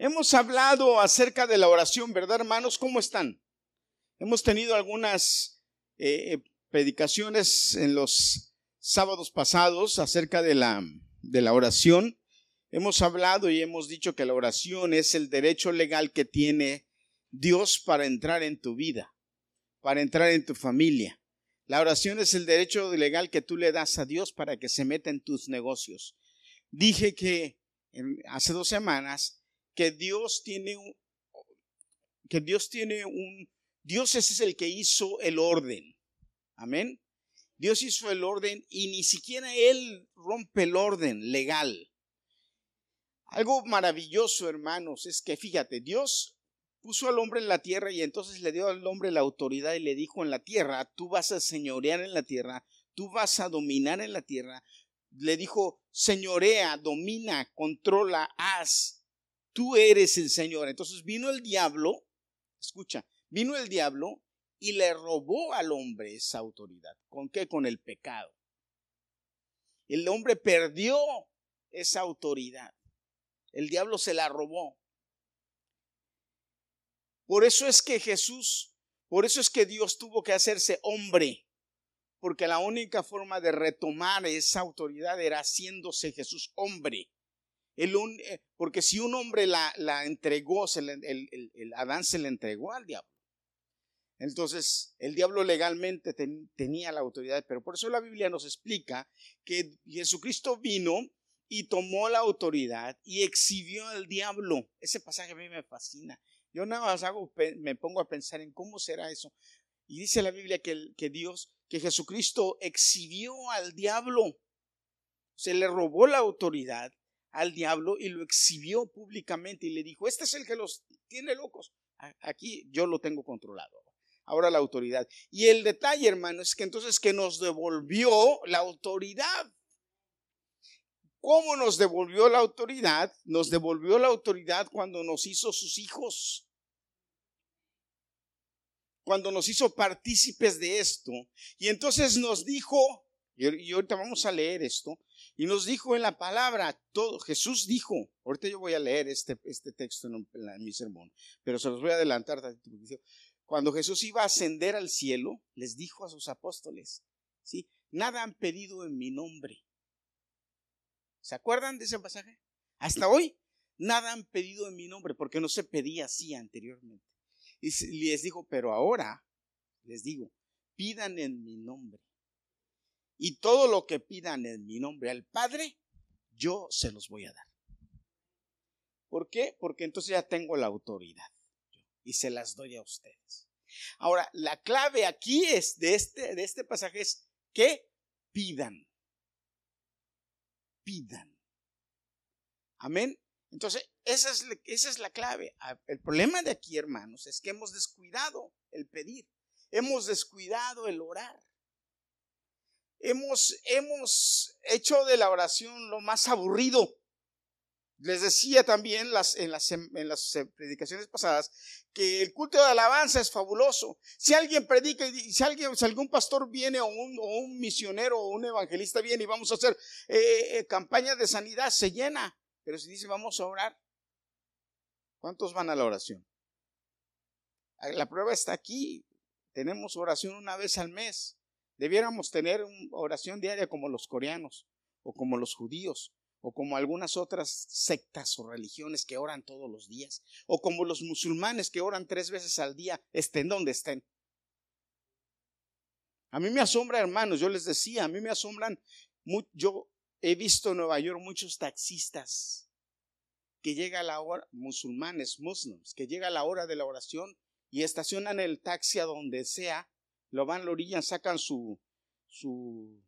Hemos hablado acerca de la oración, ¿verdad, hermanos? ¿Cómo están? Hemos tenido algunas eh, predicaciones en los sábados pasados acerca de la oración. Hemos hablado y hemos dicho que la oración es el derecho legal que tiene Dios para entrar en tu vida, para entrar en tu familia. La oración es el derecho legal que tú le das a Dios para que se meta en tus negocios. Dije que hace dos semanas que Dios tiene un, que Dios tiene un, Dios es el que hizo el orden. Amén. Dios hizo el orden y ni siquiera Él rompe el orden legal. Algo maravilloso, hermanos, es que fíjate, Dios puso al hombre en la tierra y entonces le dio al hombre la autoridad y le dijo en la tierra, tú vas a señorear en la tierra, tú vas a dominar en la tierra. Le dijo, señorea, domina, controla, haz tú eres el Señor. Entonces vino el diablo, escucha, vino el diablo y le robó al hombre esa autoridad. ¿Con qué? Con el pecado. El hombre perdió esa autoridad. El diablo se la robó. Por eso es que Jesús, por eso es que Dios tuvo que hacerse hombre, porque la única forma de retomar esa autoridad era haciéndose Jesús hombre. Eh, porque si un hombre la, entregó, el, Adán se le entregó al diablo. Entonces, el diablo legalmente tenía la autoridad, pero por eso la Biblia nos explica que Jesucristo vino y tomó la autoridad y exhibió al diablo. Ese pasaje a mí me fascina. Yo nada más hago, me pongo a pensar en cómo será eso. Y dice la Biblia que, que Dios, que Jesucristo exhibió al diablo. Se le robó la autoridad al diablo y lo exhibió públicamente y le dijo, este es el que los tiene locos. Aquí yo lo tengo controlado. Ahora la autoridad. Y el detalle, hermano, es que entonces que nos devolvió la autoridad. ¿Cómo nos devolvió la autoridad? Nos devolvió la autoridad cuando nos hizo sus hijos. Cuando nos hizo partícipes de esto. Y entonces nos dijo, y ahorita vamos a leer esto, y nos dijo en la palabra, todo, Jesús dijo, ahorita yo voy a leer este, este texto en, mi sermón, pero se los voy a adelantar. Cuando Jesús iba a ascender al cielo, les dijo a sus apóstoles, ¿sí? Nada han pedido en mi nombre. ¿Se acuerdan de ese pasaje? Hasta hoy, nada han pedido en mi nombre, porque no se pedía así anteriormente. Y les dijo, pero ahora, les digo, pidan en mi nombre y todo lo que pidan en mi nombre al Padre, yo se los voy a dar. ¿Por qué? Porque entonces ya tengo la autoridad y se las doy a ustedes. Ahora, la clave aquí es de este, de este pasaje es que pidan. Pidan. Amén. Entonces, esa es, esa es la clave. Ah, el problema de aquí, hermanos, es que hemos descuidado el pedir. Hemos descuidado el orar hemos, hemos hecho de la oración lo más aburrido. Les decía también las, en, las, en las predicaciones pasadas que el culto de alabanza es fabuloso. Si alguien predica y si, alguien, si algún pastor viene o un, o un misionero o un evangelista viene y vamos a hacer eh, eh, campaña de sanidad, se llena. Pero si dice vamos a orar, ¿cuántos van a la oración? La prueba está aquí. Tenemos oración una vez al mes. Debiéramos tener una oración diaria como los coreanos o como los judíos o como algunas otras sectas o religiones que oran todos los días o como los musulmanes que oran tres veces al día, estén donde estén. A mí me asombra, hermanos, yo les decía, a mí me asombran, yo he visto en Nueva York muchos taxistas que llega a la hora, musulmanes, muslims, que llega a la hora de la oración y estacionan el taxi a donde sea lo van a la orilla, sacan su, su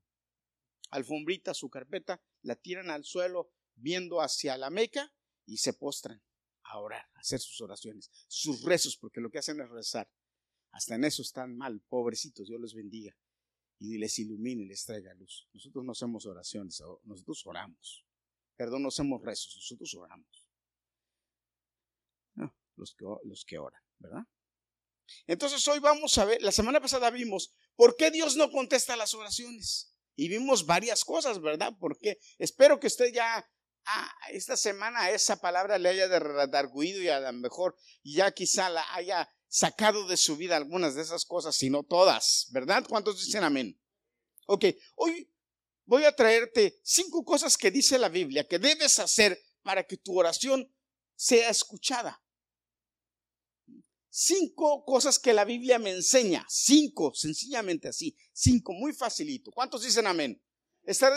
alfombrita, su carpeta, la tiran al suelo viendo hacia la Meca y se postran a orar, a hacer sus oraciones, sus rezos, porque lo que hacen es rezar. Hasta en eso están mal, pobrecitos, Dios les bendiga y les ilumine y les traiga luz. Nosotros no hacemos oraciones, nosotros oramos. Perdón, no hacemos rezos, nosotros oramos. los, que, los que oran, ¿verdad? Entonces hoy vamos a ver, la semana pasada vimos por qué Dios no contesta las oraciones. Y vimos varias cosas, ¿verdad? Porque espero que usted ya ah, esta semana esa palabra le haya redarguido y a lo mejor ya quizá la haya sacado de su vida algunas de esas cosas, si no todas, ¿verdad? ¿Cuántos dicen amén? Ok, hoy voy a traerte cinco cosas que dice la Biblia que debes hacer para que tu oración sea escuchada. Cinco cosas que la Biblia me enseña. Cinco, sencillamente así. Cinco, muy facilito. ¿Cuántos dicen amén? ¿Está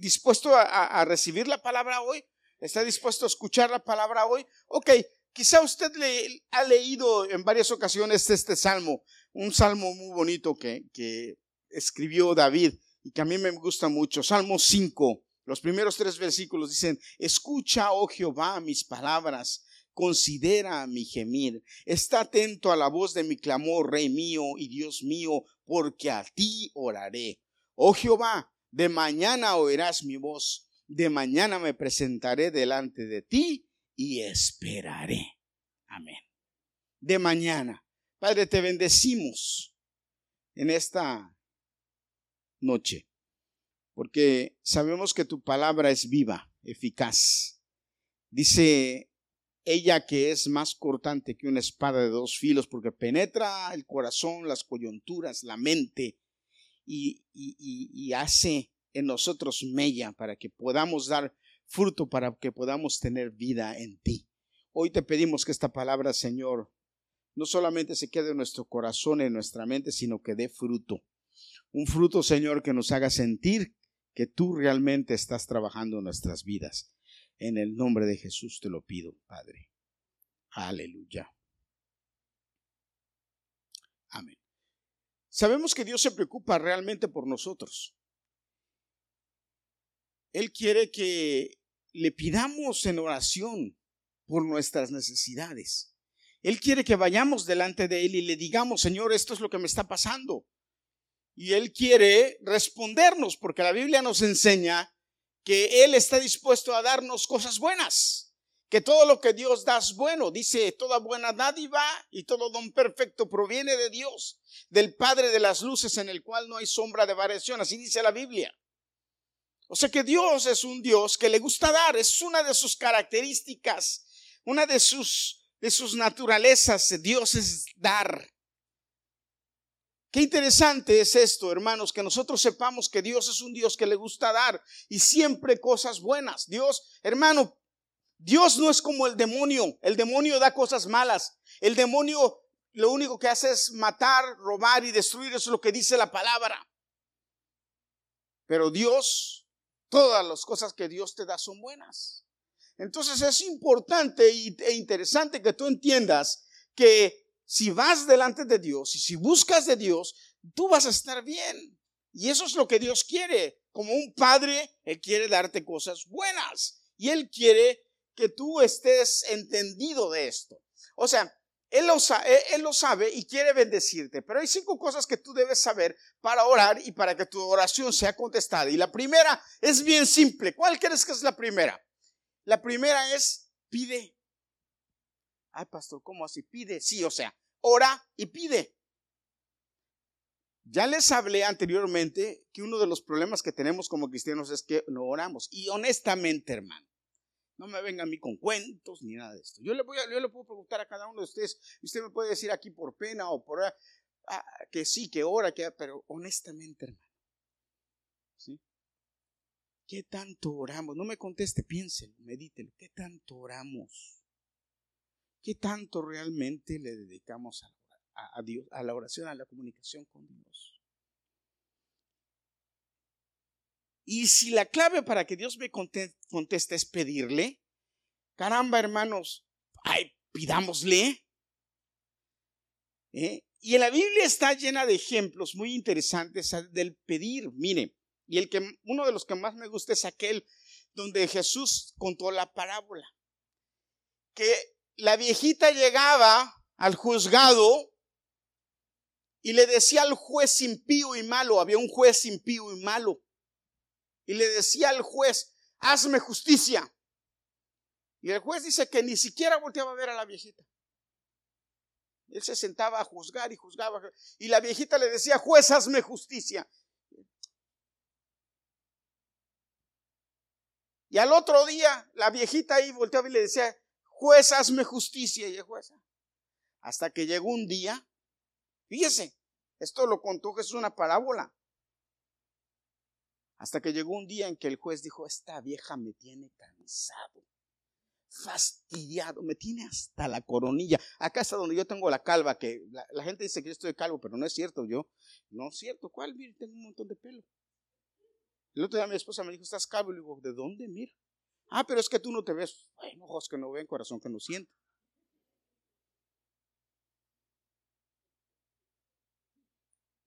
dispuesto a, recibir la palabra hoy? ¿Está dispuesto a escuchar la palabra hoy? Ok, quizá usted le, ha leído en varias ocasiones este salmo, un salmo muy bonito que, que escribió David y que a mí me gusta mucho. Salmo 5, los primeros tres versículos dicen, escucha, oh Jehová, mis palabras, considera mi gemir, está atento a la voz de mi clamor, Rey mío y Dios mío, porque a ti oraré. Oh Jehová, de mañana oirás mi voz, de mañana me presentaré delante de ti y esperaré. Amén. De mañana. Padre, te bendecimos en esta noche, porque sabemos que tu palabra es viva, eficaz. Dice ella que es más cortante que una espada de dos filos, porque penetra el corazón, las coyunturas, la mente, y, hace en nosotros mella para que podamos dar fruto, para que podamos tener vida en ti. Hoy te pedimos que esta palabra, Señor, no solamente se quede en nuestro corazón, en nuestra mente, sino que dé fruto. Un fruto, Señor, que nos haga sentir que tú realmente estás trabajando en nuestras vidas. En el nombre de Jesús te lo pido, Padre. Aleluya. Amén. Sabemos que Dios se preocupa realmente por nosotros. Él quiere que le pidamos en oración por nuestras necesidades. Él quiere que vayamos delante de Él y le digamos, Señor, esto es lo que me está pasando. Y Él quiere respondernos, porque la Biblia nos enseña que Él está dispuesto a darnos cosas buenas que todo lo que Dios da es bueno. Dice, toda buena dádiva y todo don perfecto proviene de Dios, del Padre de las luces en el cual no hay sombra de variación. Así dice la Biblia. O sea que Dios es un Dios que le gusta dar, es una de sus características, una de sus, de sus naturalezas. Dios es dar. Qué interesante es esto, hermanos, que nosotros sepamos que Dios es un Dios que le gusta dar y siempre cosas buenas. Dios, hermano, Dios no es como el demonio. El demonio da cosas malas. El demonio lo único que hace es matar, robar y destruir. Eso es lo que dice la palabra. Pero Dios, todas las cosas que Dios te da son buenas. Entonces es importante e interesante que tú entiendas que si vas delante de Dios y si buscas de Dios, tú vas a estar bien. Y eso es lo que Dios quiere. Como un padre, Él quiere darte cosas buenas. Y Él quiere que tú estés entendido de esto. O sea, él lo, sabe y quiere bendecirte, pero hay cinco cosas que tú debes saber para orar y para que tu oración sea contestada. Y la primera es bien simple. ¿Cuál crees que es la primera? La primera es pide. Ay, pastor, ¿cómo así? Pide. Sí, o sea, ora y pide. Ya les hablé anteriormente que uno de los problemas que tenemos como cristianos es que no oramos. Y honestamente, hermano, no me venga a mí con cuentos ni nada de esto. Yo le, voy a, yo le puedo preguntar a cada uno de ustedes, usted me puede decir aquí por pena o por ah, que sí, que ora, que, pero honestamente, hermano, ¿sí? ¿Qué tanto oramos? No me conteste, piénselo, medítelo. ¿Qué tanto oramos? ¿Qué tanto realmente le dedicamos a Dios, a la oración, a la comunicación con Dios? Y si la clave para que Dios me conteste es pedirle, caramba, hermanos, ay, pidámosle. ¿Eh? Y en la Biblia está llena de ejemplos muy interesantes del pedir. Mire, y el que uno de los que más me gusta es aquel donde Jesús contó la parábola. Que la viejita llegaba al juzgado y le decía al juez impío y malo, había un juez impío y malo y le decía al juez, hazme justicia. Y el juez dice que ni siquiera volteaba a ver a la viejita. Él se sentaba a juzgar y juzgaba. Y la viejita le decía, juez, hazme justicia. Y al otro día, la viejita ahí volteaba y le decía, juez, hazme justicia. Y el juez, hasta que llegó un día, fíjese, esto lo contó Jesús una parábola. Hasta que llegó un día en que el juez dijo, esta vieja me tiene cansado, fastidiado, me tiene hasta la coronilla. Acá está donde yo tengo la calva, que la, gente dice que yo estoy calvo, pero no es cierto, yo, no es cierto, ¿cuál? Mire, tengo un montón de pelo. El otro día mi esposa me dijo, ¿estás calvo? Y le digo, ¿de dónde? Mira. Ah, pero es que tú no te ves. Bueno, ojos que no ven, corazón que no siente.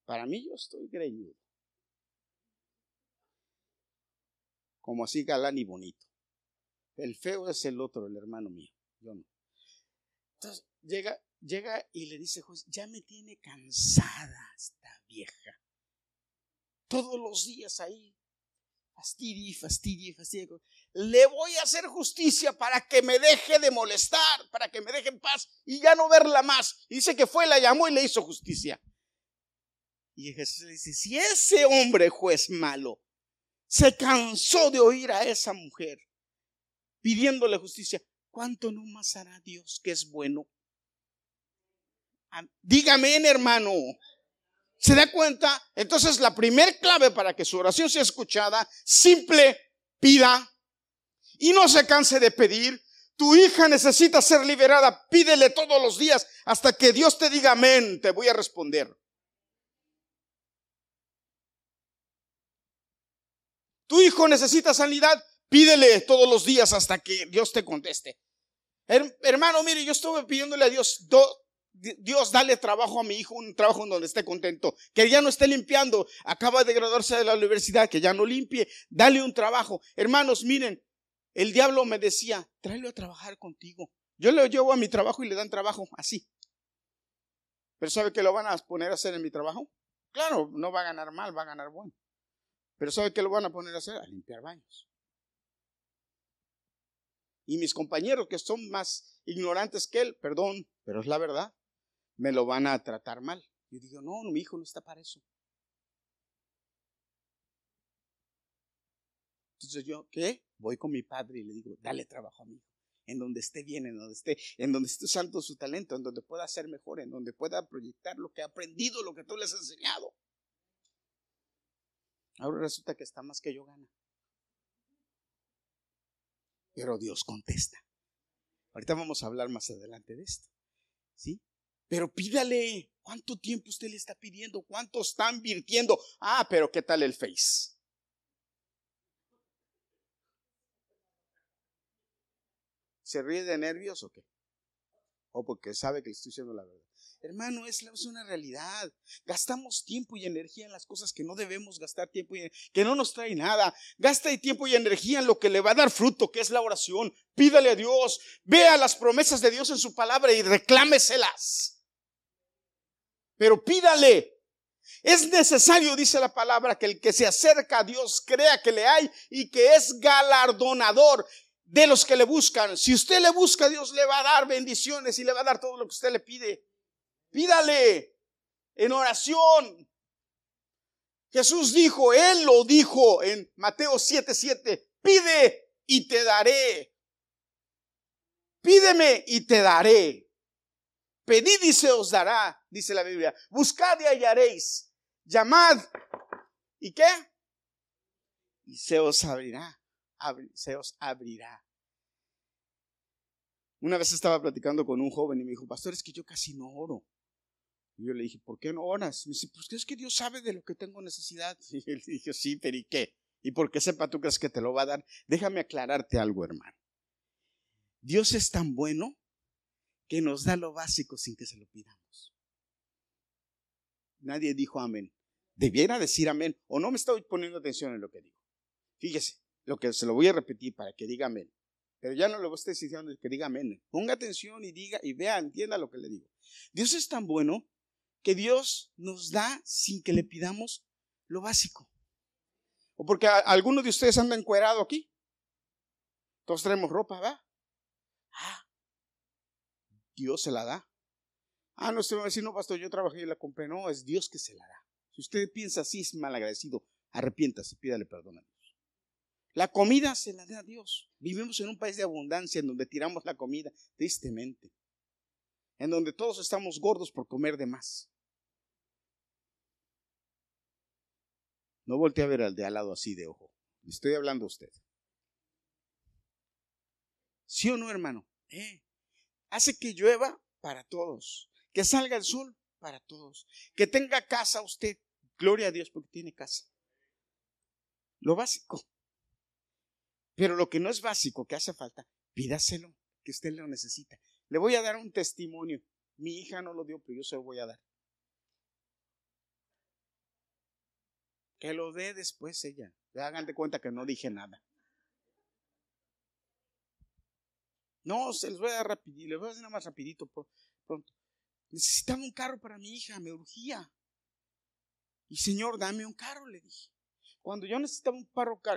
Para mí yo estoy greñudo. Como así galán y bonito. El feo es el otro, el hermano mío. Yo no. Entonces llega, llega y le dice, juez, ya me tiene cansada esta vieja. Todos los días ahí. Fastidie, fastidie, fastidie. Le voy a hacer justicia para que me deje de molestar, para que me deje en paz y ya no verla más. dice que fue, la llamó y le hizo justicia. Y Jesús le dice, si ese hombre juez malo se cansó de oír a esa mujer pidiéndole justicia, ¿cuánto no más hará Dios que es bueno? Dígame, hermano. ¿Se da cuenta? Entonces la primer clave para que su oración sea escuchada, simple, pida y no se canse de pedir. Tu hija necesita ser liberada, pídele todos los días hasta que Dios te diga amén, te voy a responder. Tu hijo necesita sanidad, pídele todos los días hasta que Dios te conteste. hermano, mire, yo estuve pidiéndole a Dios, Dios, dale trabajo a mi hijo, un trabajo en donde esté contento, que ya no esté limpiando, acaba de graduarse de la universidad, que ya no limpie, dale un trabajo. Hermanos, miren, el diablo me decía, tráelo a trabajar contigo. Yo le llevo a mi trabajo y le dan trabajo así. Pero ¿sabe que lo van a poner a hacer en mi trabajo? Claro, no va a ganar mal, va a ganar bueno. Pero ¿sabe qué lo van a poner a hacer? A limpiar baños. Y mis compañeros que son más ignorantes que él, perdón, pero es la verdad, me lo van a tratar mal. Yo digo, no, mi hijo no está para eso. Entonces yo, ¿qué? Voy con mi padre y le digo, dale trabajo a mi hijo. En donde esté bien, en donde esté, en donde esté usando su talento, en donde pueda ser mejor, en donde pueda proyectar lo que ha aprendido, lo que tú les has enseñado. Ahora resulta que está más que yo gana. Pero Dios contesta. Ahorita vamos a hablar más adelante de esto. ¿Sí? Pero pídale. ¿Cuánto tiempo usted le está pidiendo? ¿Cuánto está invirtiendo? Ah, pero ¿qué tal el Face? ¿Se ríe de nervios o qué? O porque sabe que le estoy diciendo la verdad. Hermano, es, una realidad. Gastamos tiempo y energía en las cosas que no debemos gastar tiempo y que no nos trae nada. Gasta tiempo y energía en lo que le va a dar fruto, que es la oración. Pídale a Dios. Vea las promesas de Dios en su palabra y reclámeselas. Pero pídale. Es necesario, dice la palabra, que el que se acerca a Dios crea que le hay y que es galardonador de los que le buscan. Si usted le busca, Dios le va a dar bendiciones y le va a dar todo lo que usted le pide. Pídale en oración. Jesús dijo, Él lo dijo en Mateo 7:7, pide y te daré. Pídeme y te daré. Pedid y se os dará, dice la Biblia. Buscad y hallaréis. Llamad. ¿Y qué? Y se os abrirá. se os abrirá. Una vez estaba platicando con un joven y me dijo, pastor, es que yo casi no oro. Y yo le dije, ¿por qué no oras? Me dice, pues es que Dios sabe de lo que tengo necesidad. Y él dijo, sí, pero ¿y qué? ¿Y por qué sepa tú crees que te lo va a dar? Déjame aclararte algo, hermano. Dios es tan bueno que nos da lo básico sin que se lo pidamos. Nadie dijo amén. Debiera decir amén o no me estoy poniendo atención en lo que digo. Fíjese, lo que se lo voy a repetir para que diga amén. Pero ya no a estar diciendo que diga amén. Ponga atención y diga y vea, entienda lo que le digo. Dios es tan bueno que Dios nos da sin que le pidamos lo básico. O porque algunos de ustedes andan encuerado aquí. Todos traemos ropa, ¿va? Ah, Dios se la da. Ah, no, usted va a decir, no, pastor, yo trabajé y la compré. No, es Dios que se la da. Si usted piensa así, es malagradecido. Arrepiéntase, pídale perdón a Dios. La comida se la da a Dios. Vivimos en un país de abundancia en donde tiramos la comida, tristemente. En donde todos estamos gordos por comer de más. No voltee a ver al de al lado así de ojo. Le estoy hablando a usted. ¿Sí o no, hermano? Eh, hace que llueva para todos. Que salga el sol para todos. Que tenga casa usted. Gloria a Dios porque tiene casa. Lo básico. Pero lo que no es básico, que hace falta, pídaselo, que usted lo necesita. Le voy a dar un testimonio. Mi hija no lo dio, pero yo se lo voy a dar. Que lo dé después ella. Hagan de cuenta que no dije nada. No, se les voy a dar rapidito, les voy a dar más rapidito pronto. Necesitaba un carro para mi hija, me urgía. Y Señor, dame un carro, le dije. Cuando yo necesitaba un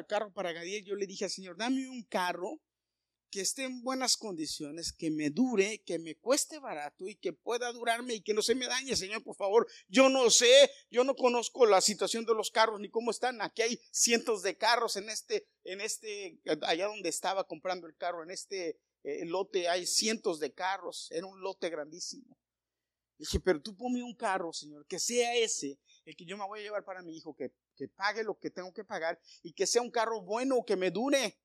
carro, para Gadiel, yo le dije al Señor, dame un carro que esté en buenas condiciones, que me dure, que me cueste barato y que pueda durarme y que no se me dañe, Señor, por favor. Yo no sé, yo no conozco la situación de los carros ni cómo están. Aquí hay cientos de carros en este, en este, allá donde estaba comprando el carro, en este eh, lote hay cientos de carros, era un lote grandísimo. Dije, pero tú ponme un carro, Señor, que sea ese, el que yo me voy a llevar para mi hijo, que, que pague lo que tengo que pagar y que sea un carro bueno, que me dure,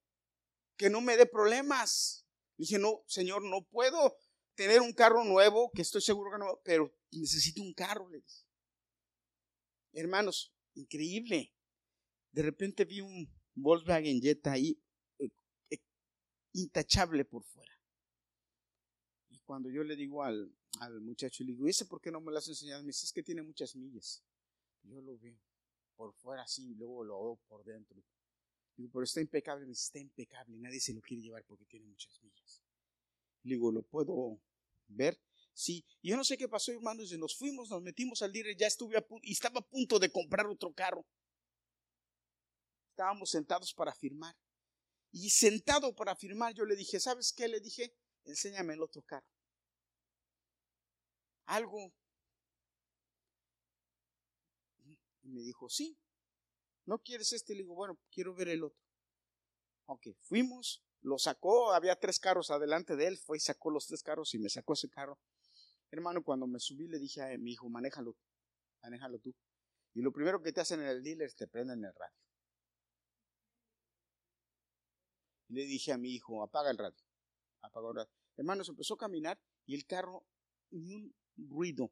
que no me dé problemas. Dije, no, Señor, no puedo tener un carro nuevo, que estoy seguro que no, pero necesito un carro, le dije. Hermanos, increíble. De repente vi un Volkswagen Jetta ahí, eh, eh, intachable por fuera. Y cuando yo le digo al, al muchacho, le digo, ¿y ese por qué no me lo has enseñado? Me dice, es que tiene muchas millas. Yo lo veo por fuera así, luego lo veo por dentro. Digo, pero está impecable, me dice, está impecable, nadie se lo quiere llevar porque tiene muchas millas. Le digo, ¿lo puedo ver? Sí, y yo no sé qué pasó, hermanos, y nos fuimos, nos metimos al líder, ya estuve a y estaba a punto de comprar otro carro. Estábamos sentados para firmar. Y sentado para firmar, yo le dije, ¿sabes qué? Le dije, enséñame el otro carro algo. Y me dijo, sí, ¿no quieres este? Le digo, bueno, quiero ver el otro. Ok, fuimos, lo sacó, había tres carros adelante de él, fue y sacó los tres carros y me sacó ese carro. Hermano, cuando me subí le dije a mi hijo, manéjalo, manéjalo tú. Y lo primero que te hacen en el dealer es te prenden el radio. Y le dije a mi hijo, apaga el radio. Apaga el radio. Hermano, se empezó a caminar y el carro ni un ruido.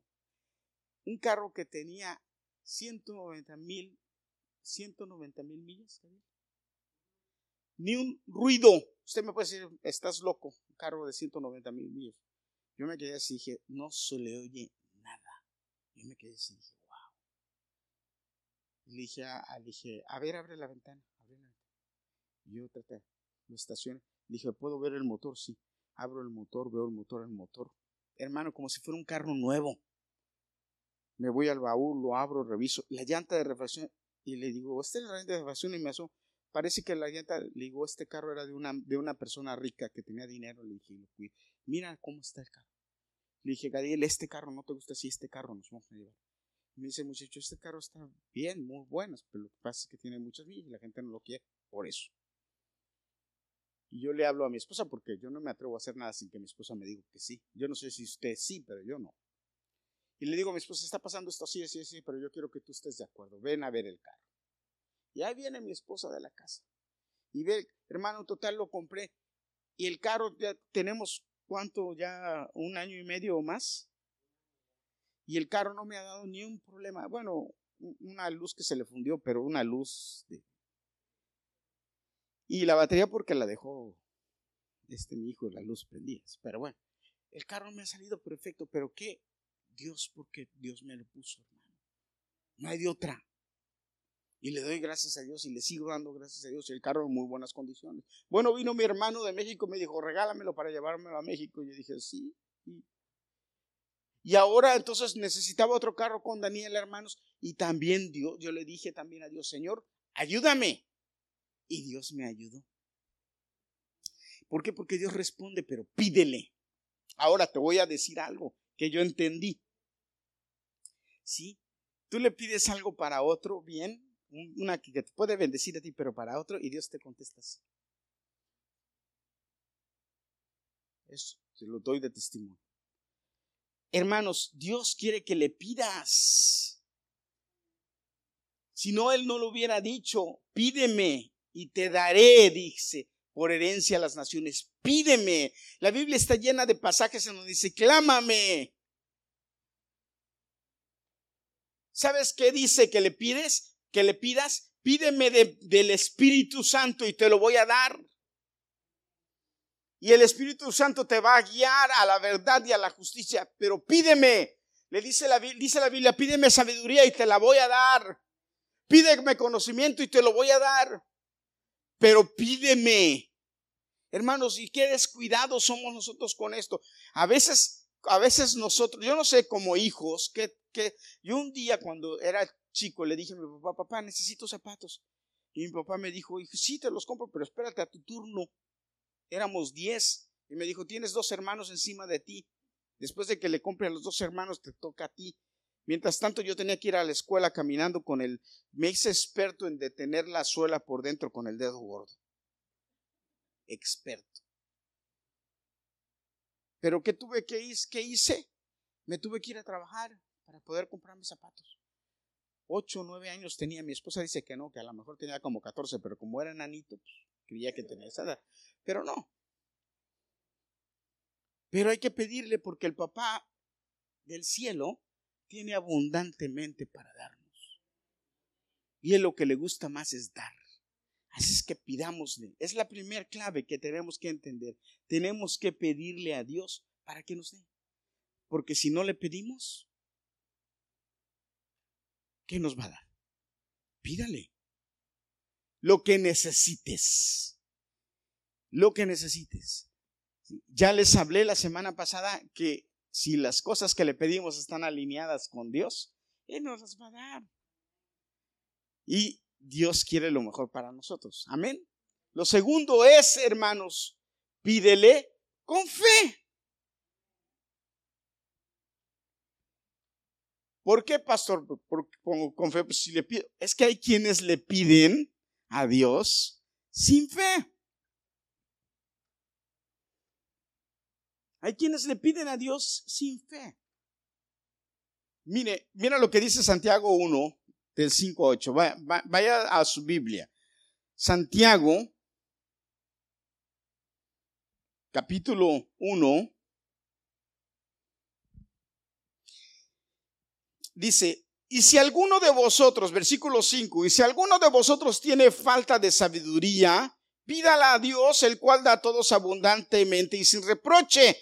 Un carro que tenía 190 mil, 190 mil millas. Ni un ruido. Usted me puede decir, estás loco, un carro de 190 mil millas. Yo me quedé así dije, no se le oye nada. Yo me quedé así dije, wow. Le dije, a, dije, a ver, abre la ventana. Abre la ventana. Yo traté, lo estacioné. dije, ¿puedo ver el motor? Sí. Abro el motor, veo el motor, el motor hermano, como si fuera un carro nuevo. Me voy al baúl, lo abro, reviso la llanta de refacción y le digo, ¿esta es la llanta de refacción? Y me asomo. Parece que la llanta, le digo, este carro era de una, de una persona rica que tenía dinero. Le dije, mira cómo está el carro. Le dije, Gadiel, este carro no te gusta, si este carro nos vamos a llevar. me dice, muchacho, este carro está bien, muy bueno, pero lo que pasa es que tiene muchas millas y la gente no lo quiere por eso. Y yo le hablo a mi esposa porque yo no me atrevo a hacer nada sin que mi esposa me diga que sí. Yo no sé si usted sí, pero yo no. Y le digo a mi esposa, está pasando esto así, así, así, pero yo quiero que tú estés de acuerdo. Ven a ver el carro. Y ahí viene mi esposa de la casa. Y ve, hermano, total lo compré. Y el carro ya tenemos, ¿cuánto? Ya un año y medio o más. Y el carro no me ha dado ni un problema. Bueno, una luz que se le fundió, pero una luz de y la batería porque la dejó este mi hijo, la luz prendida. Pero bueno, el carro me ha salido perfecto, pero ¿qué? Dios, porque Dios me lo puso, hermano. No hay de otra. Y le doy gracias a Dios y le sigo dando gracias a Dios. El carro en muy buenas condiciones. Bueno, vino mi hermano de México, me dijo, regálamelo para llevármelo a México. Y yo dije, sí. Y ahora entonces necesitaba otro carro con Daniel, hermanos. Y también Dios, yo le dije también a Dios, Señor, ayúdame. Y Dios me ayudó. ¿Por qué? Porque Dios responde, pero pídele. Ahora te voy a decir algo que yo entendí. ¿Sí? Tú le pides algo para otro, bien, una que te puede bendecir a ti, pero para otro, y Dios te contesta así. Eso, se lo doy de testimonio. Hermanos, Dios quiere que le pidas. Si no, Él no lo hubiera dicho, pídeme y te daré, dice, por herencia a las naciones. Pídeme. La Biblia está llena de pasajes en donde dice, clámame. ¿Sabes qué dice que le pides? Que le pidas, pídeme del Espíritu Santo y te lo voy a dar. Y el Espíritu Santo te va a guiar a la verdad y a la justicia. Pero pídeme, le dice la, dice la Biblia, pídeme sabiduría y te la voy a dar. Pídeme conocimiento y te lo voy a dar. Pero pídeme. Hermanos, y qué descuidados somos nosotros con esto. A veces, a veces nosotros, yo no sé como hijos, que, que yo un día cuando era chico le dije a mi papá, papá, necesito zapatos. Y mi papá me dijo, sí, te los compro, pero espérate a tu turno éramos diez. Y me dijo, tienes dos hermanos encima de ti. Después de que le compre a los dos hermanos, te toca a ti. Mientras tanto, yo tenía que ir a la escuela caminando con el... Me hice experto en detener la suela por dentro con el dedo gordo. Experto. Pero ¿qué tuve que? ¿Qué hice? Me tuve que ir a trabajar para poder comprar mis zapatos. Ocho o nueve años tenía. Mi esposa dice que no, que a lo mejor tenía como catorce, pero como era nanito, pues, creía que tenía esa edad pero no. Pero hay que pedirle porque el papá del cielo tiene abundantemente para darnos. Y él lo que le gusta más es dar. Así es que pidámosle. Es la primera clave que tenemos que entender. Tenemos que pedirle a Dios para que nos dé. Porque si no le pedimos, ¿qué nos va a dar? Pídale lo que necesites lo que necesites. Ya les hablé la semana pasada que si las cosas que le pedimos están alineadas con Dios, Él nos las va a dar. Y Dios quiere lo mejor para nosotros. Amén. Lo segundo es, hermanos, pídele con fe. ¿Por qué, pastor? con fe, pues, si le pido, es que hay quienes le piden a Dios sin fe. Hay quienes le piden a Dios sin fe. Mire, mira lo que dice Santiago 1, del 5 a 8. Vaya, a su Biblia. Santiago, capítulo 1, dice, y si alguno de vosotros, versículo 5, y si alguno de vosotros tiene falta de sabiduría, pídala a Dios, el cual da a todos abundantemente y sin reproche,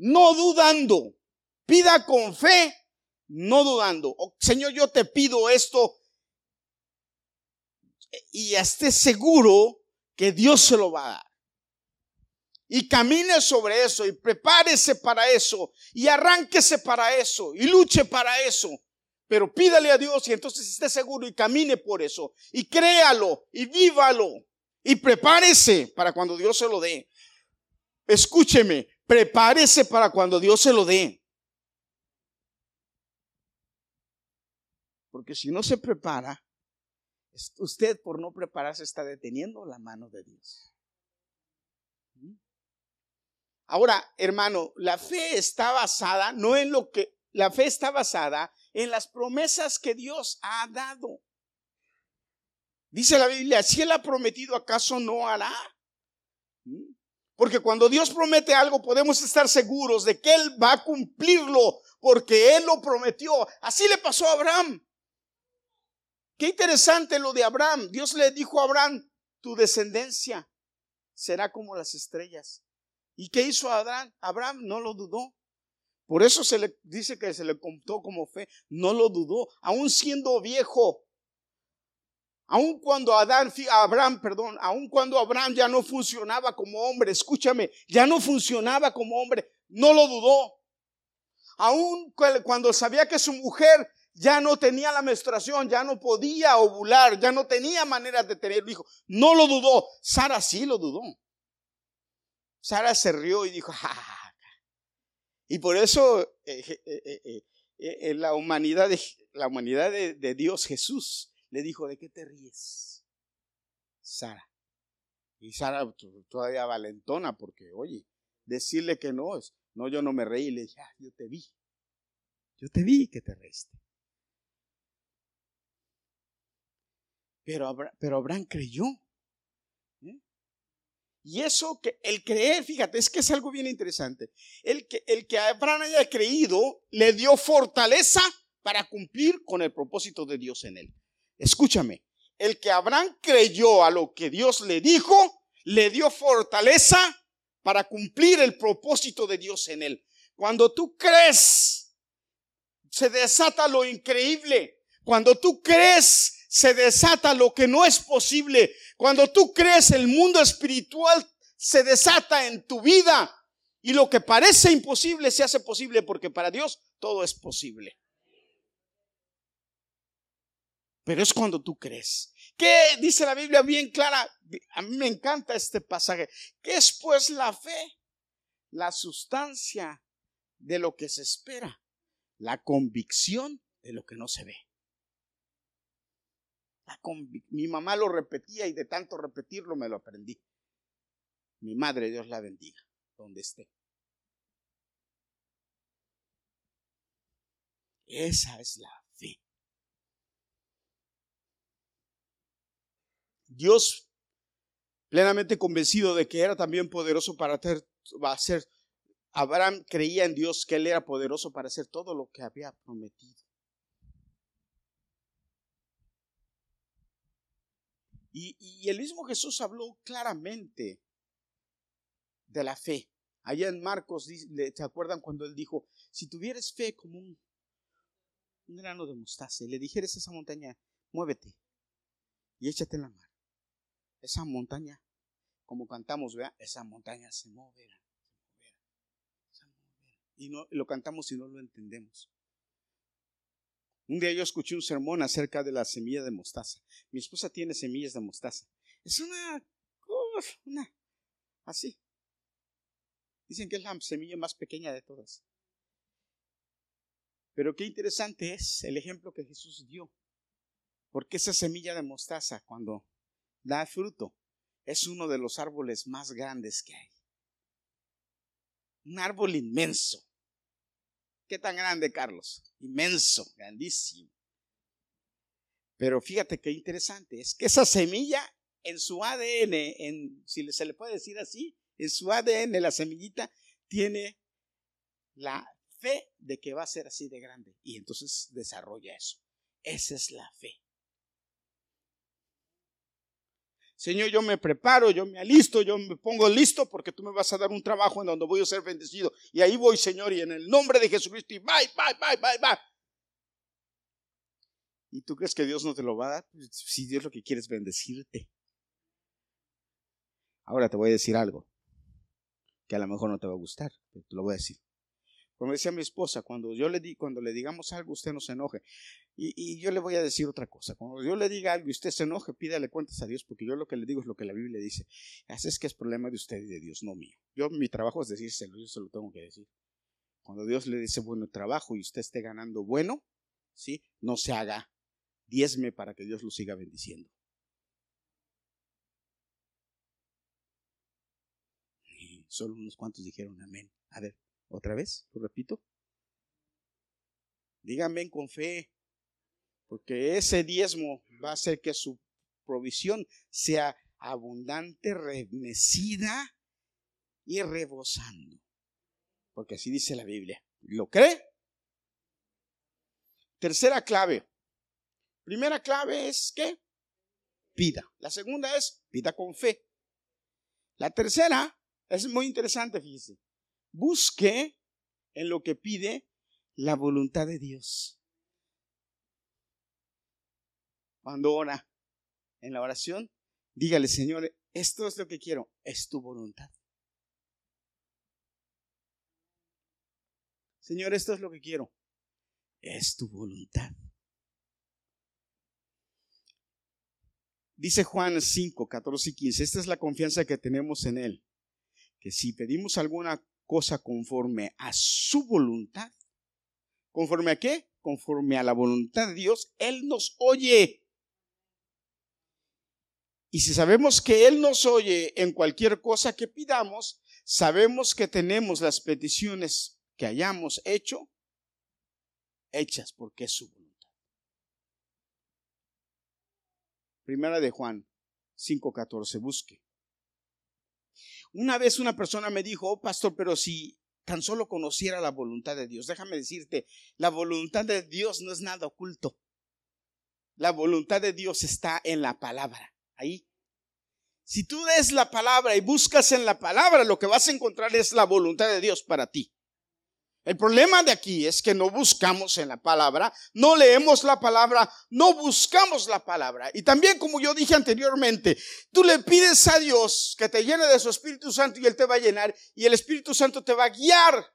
no dudando. Pida con fe, no dudando. Oh, Señor, yo te pido esto y esté seguro que Dios se lo va a dar. Y camine sobre eso y prepárese para eso y arránquese para eso y luche para eso. Pero pídale a Dios y entonces esté seguro y camine por eso y créalo y vívalo y prepárese para cuando Dios se lo dé. Escúcheme, prepárese para cuando Dios se lo dé. Porque si no se prepara, usted por no prepararse está deteniendo la mano de Dios. ¿Mm? Ahora, hermano, la fe está basada no en lo que, la fe está basada en las promesas que Dios ha dado. Dice la Biblia, si Él ha prometido, ¿acaso no hará? Porque cuando Dios promete algo podemos estar seguros de que Él va a cumplirlo porque Él lo prometió. Así le pasó a Abraham. Qué interesante lo de Abraham. Dios le dijo a Abraham, tu descendencia será como las estrellas. ¿Y qué hizo Abraham? Abraham no lo dudó. Por eso se le dice que se le contó como fe. No lo dudó, aún siendo viejo. Aun cuando Adán, Abraham, perdón, aun cuando Abraham ya no funcionaba como hombre, escúchame, ya no funcionaba como hombre, no lo dudó. Aun cuando sabía que su mujer ya no tenía la menstruación, ya no podía ovular, ya no tenía manera de tener hijo, no lo dudó. Sara sí lo dudó. Sara se rió y dijo, ja, y por eso eh, eh, eh, la humanidad, de, la humanidad de Dios Jesús le dijo, ¿de qué te ríes? Sara. Y Sara todavía valentona porque, oye, decirle que no es, no, yo no me reí, le dije, ah, yo te vi. Yo te vi que te reíste. Pero, pero Abraham creyó. ¿eh? Y eso que el creer, fíjate, es que es algo bien interesante. El que, el que Abraham haya creído le dio fortaleza para cumplir con el propósito de Dios en él. Escúchame, el que Abraham creyó a lo que Dios le dijo, le dio fortaleza para cumplir el propósito de Dios en él. Cuando tú crees, se desata lo increíble. Cuando tú crees, se desata lo que no es posible. Cuando tú crees, el mundo espiritual se desata en tu vida. Y lo que parece imposible se hace posible porque para Dios todo es posible. Pero es cuando tú crees. ¿Qué dice la Biblia bien clara? A mí me encanta este pasaje. ¿Qué es pues la fe? La sustancia de lo que se espera, la convicción de lo que no se ve. Mi mamá lo repetía y de tanto repetirlo me lo aprendí. Mi madre, Dios la bendiga, donde esté. Esa es la Dios, plenamente convencido de que era también poderoso para hacer, Abraham creía en Dios que él era poderoso para hacer todo lo que había prometido. Y, el mismo Jesús habló claramente de la fe. Allá en Marcos, ¿se acuerdan cuando él dijo, si tuvieres fe como un, un grano de mostaza le dijeres a esa montaña, muévete y échate en la mar? Esa montaña, como cantamos, vea, esa montaña se moverá, se moverá, Y no, lo cantamos y no lo entendemos. Un día yo escuché un sermón acerca de la semilla de mostaza. Mi esposa tiene semillas de mostaza. Es una, una, así. Dicen que es la semilla más pequeña de todas. Pero qué interesante es el ejemplo que Jesús dio. Porque esa semilla de mostaza, cuando da fruto. Es uno de los árboles más grandes que hay. Un árbol inmenso. ¿Qué tan grande, Carlos? Inmenso, grandísimo. Pero fíjate qué interesante, es que esa semilla en su ADN, en, si se le puede decir así, en su ADN la semillita tiene la fe de que va a ser así de grande. Y entonces desarrolla eso. Esa es la fe. Señor, yo me preparo, yo me alisto, yo me pongo listo porque tú me vas a dar un trabajo en donde voy a ser bendecido. Y ahí voy, Señor, y en el nombre de Jesucristo, y bye, bye, bye, bye, bye. ¿Y tú crees que Dios no te lo va a dar? Pues, si Dios lo que quiere es bendecirte. Ahora te voy a decir algo que a lo mejor no te va a gustar, pero te lo voy a decir. Como decía mi esposa, cuando yo le di, cuando le digamos algo, usted no se enoje. Y, yo le voy a decir otra cosa. Cuando yo le diga algo y usted se enoje, pídale cuentas a Dios, porque yo lo que le digo es lo que la Biblia dice. Así es que es problema de usted y de Dios, no mío. Yo, mi trabajo es decírselo, yo se lo tengo que decir. Cuando Dios le dice bueno trabajo y usted esté ganando bueno, ¿sí? No se haga diezme para que Dios lo siga bendiciendo. Y solo unos cuantos dijeron amén. A ver. Otra vez, lo repito. Díganme con fe, porque ese diezmo va a hacer que su provisión sea abundante, remecida y rebosando. Porque así dice la Biblia. ¿Lo cree? Tercera clave. Primera clave es que pida. La segunda es pida con fe. La tercera es muy interesante, fíjese busque en lo que pide la voluntad de Dios. Cuando ora, en la oración, dígale, Señor, esto es lo que quiero, es tu voluntad. Señor, esto es lo que quiero, es tu voluntad. Dice Juan 5, 14 y 15, esta es la confianza que tenemos en Él, que si pedimos alguna cosa conforme a su voluntad, ¿conforme a qué? Conforme a la voluntad de Dios, Él nos oye. Y si sabemos que Él nos oye en cualquier cosa que pidamos, sabemos que tenemos las peticiones que hayamos hecho hechas porque es su voluntad. Primera de Juan 5:14, busque. Una vez una persona me dijo, oh, pastor, pero si tan solo conociera la voluntad de Dios, déjame decirte, la voluntad de Dios no es nada oculto. La voluntad de Dios está en la palabra, ahí. Si tú des la palabra y buscas en la palabra, lo que vas a encontrar es la voluntad de Dios para ti. El problema de aquí es que no buscamos en la palabra, no leemos la palabra, no buscamos la palabra. Y también, como yo dije anteriormente, tú le pides a Dios que te llene de su Espíritu Santo y Él te va a llenar y el Espíritu Santo te va a guiar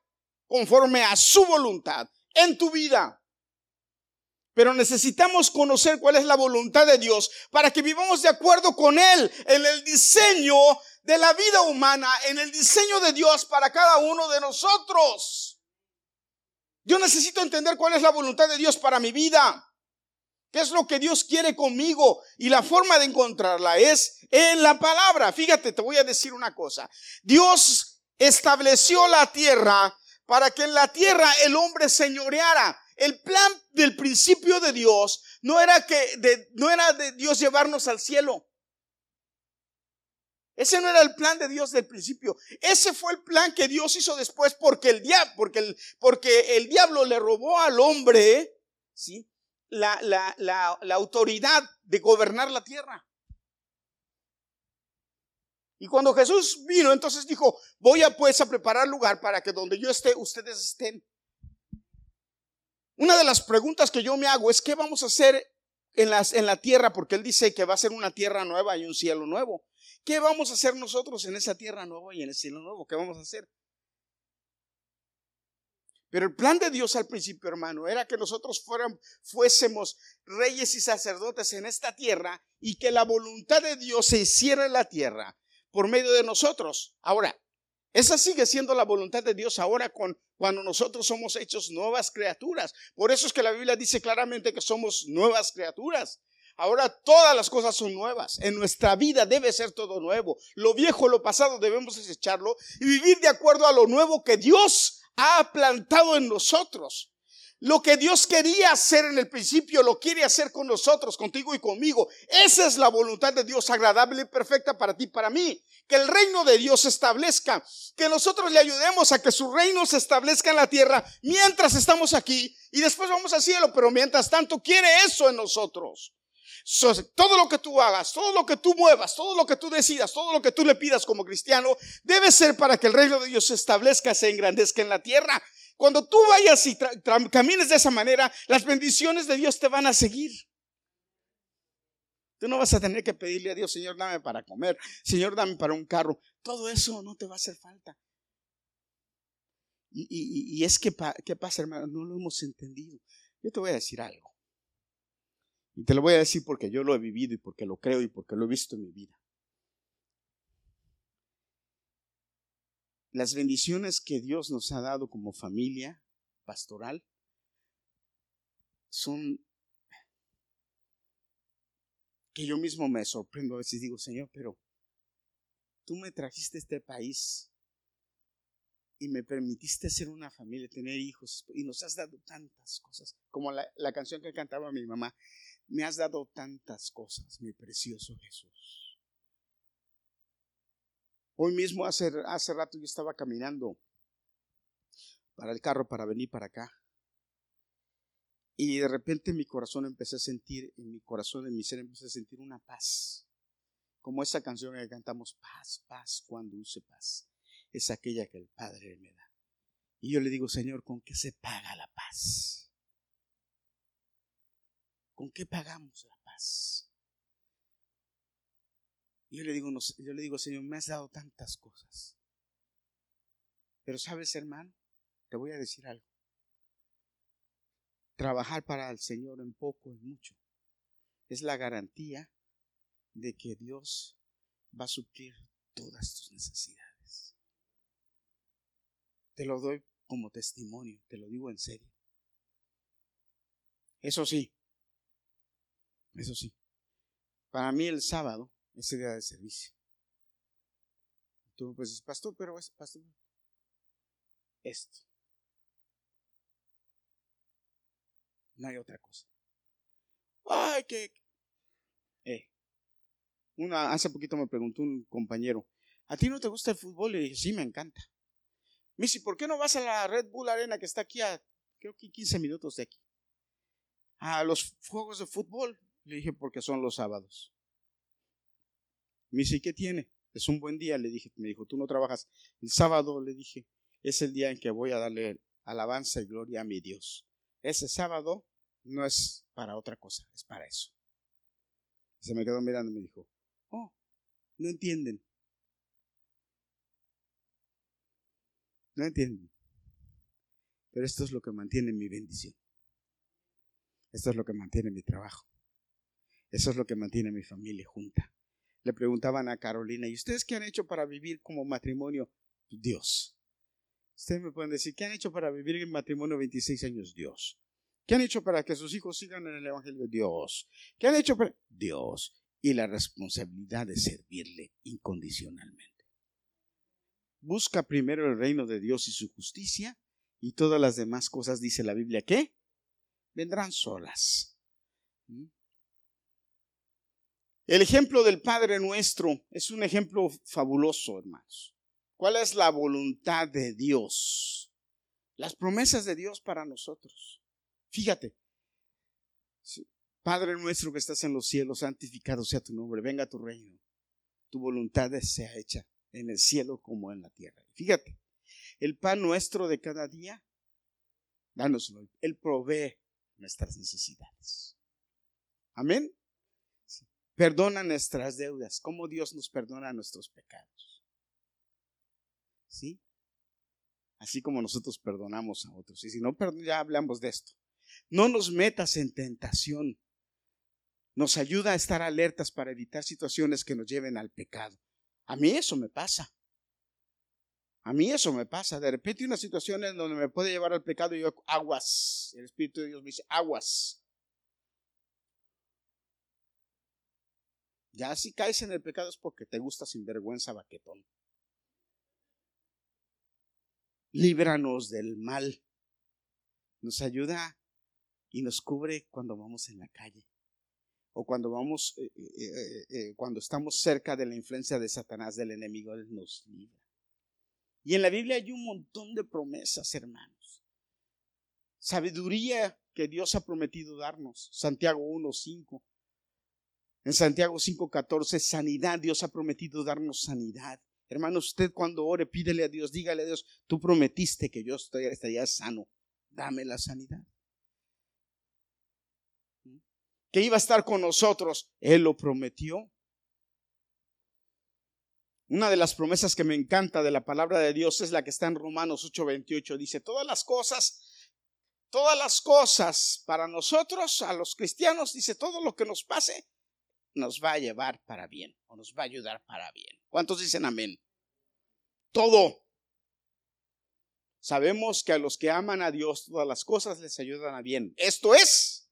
conforme a su voluntad en tu vida. Pero necesitamos conocer cuál es la voluntad de Dios para que vivamos de acuerdo con Él en el diseño de la vida humana, en el diseño de Dios para cada uno de nosotros. Yo necesito entender cuál es la voluntad de Dios para mi vida. ¿Qué es lo que Dios quiere conmigo? Y la forma de encontrarla es en la palabra. Fíjate, te voy a decir una cosa. Dios estableció la tierra para que en la tierra el hombre señoreara. El plan del principio de Dios no era que de, no era de Dios llevarnos al cielo. Ese no era el plan de Dios del principio. Ese fue el plan que Dios hizo después porque el diablo, porque el, porque el diablo le robó al hombre, ¿sí? La, la, la, la autoridad de gobernar la tierra. Y cuando Jesús vino, entonces dijo, voy a pues a preparar lugar para que donde yo esté, ustedes estén. Una de las preguntas que yo me hago es, ¿qué vamos a hacer en, las, en la tierra? Porque Él dice que va a ser una tierra nueva y un cielo nuevo. ¿Qué vamos a hacer nosotros en esa tierra nueva y en el cielo nuevo? ¿Qué vamos a hacer? Pero el plan de Dios al principio, hermano, era que nosotros fuésemos reyes y sacerdotes en esta tierra y que la voluntad de Dios se hiciera en la tierra por medio de nosotros. Ahora, esa sigue siendo la voluntad de Dios ahora con, cuando nosotros somos hechos nuevas criaturas. Por eso es que la Biblia dice claramente que somos nuevas criaturas. Ahora todas las cosas son nuevas. En nuestra vida debe ser todo nuevo. Lo viejo, lo pasado debemos desecharlo y vivir de acuerdo a lo nuevo que Dios ha plantado en nosotros. Lo que Dios quería hacer en el principio lo quiere hacer con nosotros, contigo y conmigo. Esa es la voluntad de Dios agradable y perfecta para ti para mí. Que el reino de Dios se establezca, que nosotros le ayudemos a que su reino se establezca en la tierra mientras estamos aquí y después vamos al cielo, pero mientras tanto quiere eso en nosotros todo lo que tú hagas, todo lo que tú muevas, todo lo que tú decidas, todo lo que tú le pidas como cristiano, debe ser para que el reino de Dios se establezca, se engrandezca en la tierra. Cuando tú vayas y camines de esa manera, las bendiciones de Dios te van a seguir. Tú no vas a tener que pedirle a Dios, Señor, dame para comer, Señor, dame para un carro. Todo eso no te va a hacer falta. Y, y es que, ¿qué pasa, hermano? No lo hemos entendido. Yo te voy a decir algo. Y te lo voy a decir porque yo lo he vivido y porque lo creo y porque lo he visto en mi vida. Las bendiciones que Dios nos ha dado como familia pastoral son que yo mismo me sorprendo a veces digo, Señor, pero tú me trajiste a este país y me permitiste ser una familia, tener hijos y nos has dado tantas cosas, como la, la canción que cantaba mi mamá, me has dado tantas cosas, mi precioso Jesús. Hoy mismo hace, hace rato yo estaba caminando para el carro para venir para acá. Y de repente en mi corazón empecé a sentir, en mi corazón, en mi ser empecé a sentir una paz. Como esa canción que cantamos, paz, paz, cuando use paz. Es aquella que el Padre me da. Y yo le digo, Señor, ¿con qué se paga la paz? ¿Con qué pagamos la paz? yo le digo, yo le digo, Señor, me has dado tantas cosas. Pero sabes, hermano, te voy a decir algo. Trabajar para el Señor en poco, en mucho, es la garantía de que Dios va a suplir todas tus necesidades. Te lo doy como testimonio, te lo digo en serio. Eso sí, eso sí, para mí el sábado es el día de servicio. Tú pues pastor, pero es pastor. Esto. No hay otra cosa. Ay, que... Eh. Una, hace poquito me preguntó un compañero, ¿a ti no te gusta el fútbol? Le dije, sí, me encanta. Me ¿por qué no vas a la Red Bull Arena que está aquí a, creo que 15 minutos de aquí? A los juegos de fútbol. Le dije, porque son los sábados. Me dice, ¿qué tiene? Es un buen día, le dije. Me dijo, tú no trabajas. El sábado, le dije, es el día en que voy a darle alabanza y gloria a mi Dios. Ese sábado no es para otra cosa, es para eso. Se me quedó mirando y me dijo, oh, no entienden. No entienden. Pero esto es lo que mantiene mi bendición. Esto es lo que mantiene mi trabajo. Eso es lo que mantiene mi familia junta. Le preguntaban a Carolina, ¿y ustedes qué han hecho para vivir como matrimonio? Dios. Ustedes me pueden decir, ¿qué han hecho para vivir en matrimonio 26 años? Dios. ¿Qué han hecho para que sus hijos sigan en el Evangelio? Dios. ¿Qué han hecho para... Dios. Y la responsabilidad de servirle incondicionalmente. Busca primero el reino de Dios y su justicia y todas las demás cosas, dice la Biblia, ¿qué? Vendrán solas. ¿Mm? El ejemplo del Padre nuestro es un ejemplo fabuloso, hermanos. ¿Cuál es la voluntad de Dios? Las promesas de Dios para nosotros. Fíjate, Padre nuestro que estás en los cielos, santificado sea tu nombre, venga tu reino. Tu voluntad sea hecha en el cielo como en la tierra. Fíjate, el pan nuestro de cada día, dánoslo. Él provee nuestras necesidades. Amén. Perdona nuestras deudas, como Dios nos perdona nuestros pecados. ¿Sí? Así como nosotros perdonamos a otros. Y si no, ya hablamos de esto. No nos metas en tentación. Nos ayuda a estar alertas para evitar situaciones que nos lleven al pecado. A mí eso me pasa. A mí eso me pasa. De repente una situación en donde me puede llevar al pecado y yo aguas. El Espíritu de Dios me dice aguas. Ya si caes en el pecado es porque te gusta sinvergüenza baquetón. Líbranos del mal. Nos ayuda y nos cubre cuando vamos en la calle o cuando vamos, eh, eh, eh, cuando estamos cerca de la influencia de Satanás, del enemigo, Él nos libra. Y en la Biblia hay un montón de promesas, hermanos. Sabiduría que Dios ha prometido darnos. Santiago 1.5. En Santiago 5:14, sanidad, Dios ha prometido darnos sanidad. Hermano, usted cuando ore, pídele a Dios, dígale a Dios, tú prometiste que yo estaría sano, dame la sanidad. ¿Mm? Que iba a estar con nosotros, Él lo prometió. Una de las promesas que me encanta de la palabra de Dios es la que está en Romanos 8:28. Dice, todas las cosas, todas las cosas para nosotros, a los cristianos, dice, todo lo que nos pase, nos va a llevar para bien o nos va a ayudar para bien. ¿Cuántos dicen amén? Todo. Sabemos que a los que aman a Dios todas las cosas les ayudan a bien. Esto es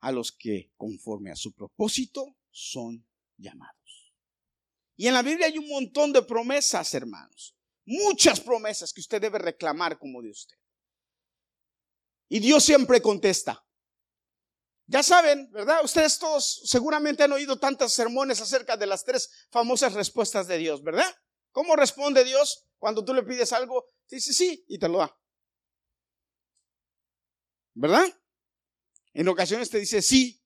a los que conforme a su propósito son llamados. Y en la Biblia hay un montón de promesas, hermanos. Muchas promesas que usted debe reclamar como de usted. Y Dios siempre contesta. Ya saben, ¿verdad? Ustedes todos seguramente han oído tantos sermones acerca de las tres famosas respuestas de Dios, ¿verdad? ¿Cómo responde Dios cuando tú le pides algo? Dice sí y te lo da. ¿Verdad? En ocasiones te dice sí,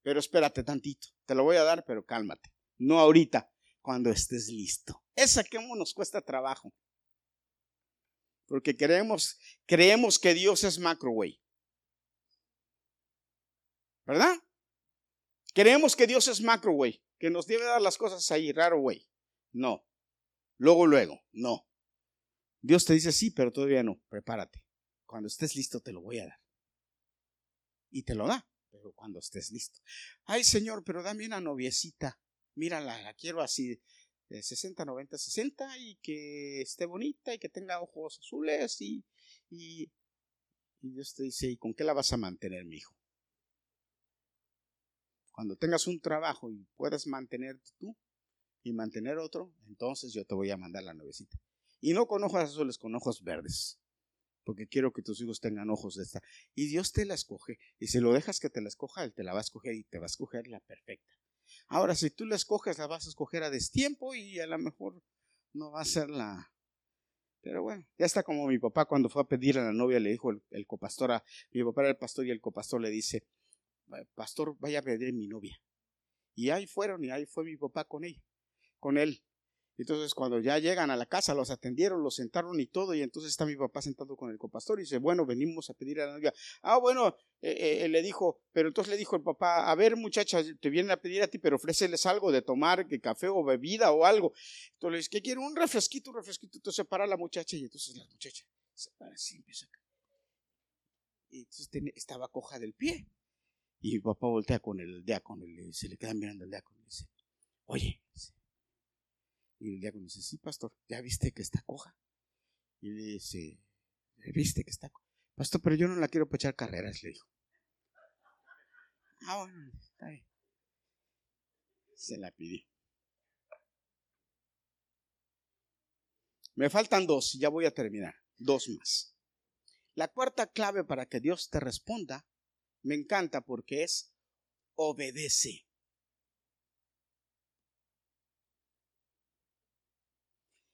pero espérate tantito. Te lo voy a dar, pero cálmate. No ahorita, cuando estés listo. Esa que nos cuesta trabajo. Porque creemos, creemos que Dios es macrowave. ¿Verdad? Creemos que Dios es macrowave. que nos debe dar las cosas ahí, raro, güey. No. Luego, luego, no. Dios te dice sí, pero todavía no. Prepárate. Cuando estés listo te lo voy a dar. Y te lo da, pero cuando estés listo. Ay, Señor, pero dame una noviecita. Mírala, la quiero así de 60, 90, 60 y que esté bonita y que tenga ojos azules y, y, y Dios te dice, ¿y con qué la vas a mantener, mi hijo? Cuando tengas un trabajo y puedas mantenerte tú y mantener otro, entonces yo te voy a mandar la nuevecita. Y no con ojos azules, con ojos verdes. Porque quiero que tus hijos tengan ojos de esta. Y Dios te la escoge. Y si lo dejas que te la escoja, Él te la va a escoger y te va a escoger la perfecta. Ahora, si tú la escoges, la vas a escoger a destiempo y a lo mejor no va a ser la... Pero bueno, ya está como mi papá cuando fue a pedir a la novia, le dijo el, el copastor a... Mi papá era el pastor y el copastor le dice, pastor, vaya a pedir mi novia. Y ahí fueron y ahí fue mi papá con ella, con él. Entonces cuando ya llegan a la casa, los atendieron, los sentaron y todo, y entonces está mi papá sentado con el copastor y dice, bueno, venimos a pedir a la novia. Ah, bueno, eh, eh, le dijo, pero entonces le dijo el papá, a ver muchacha, te vienen a pedir a ti, pero ofréceles algo de tomar, que café o bebida o algo. Entonces ¿qué quiere? Un refresquito, un refresquito. Entonces para la muchacha y entonces la muchacha se para así, empieza a... Y entonces estaba coja del pie. Y mi papá voltea con el diácono y se le queda mirando al diácono y dice, oye, y el diácono dice, sí, pastor, ¿ya viste que está coja? Y le dice, ¿viste que está coja? Pastor, pero yo no la quiero para echar carreras, le dijo. Ah, bueno, está bien. Se la pidió. Me faltan dos ya voy a terminar. Dos más. La cuarta clave para que Dios te responda me encanta porque es obedece.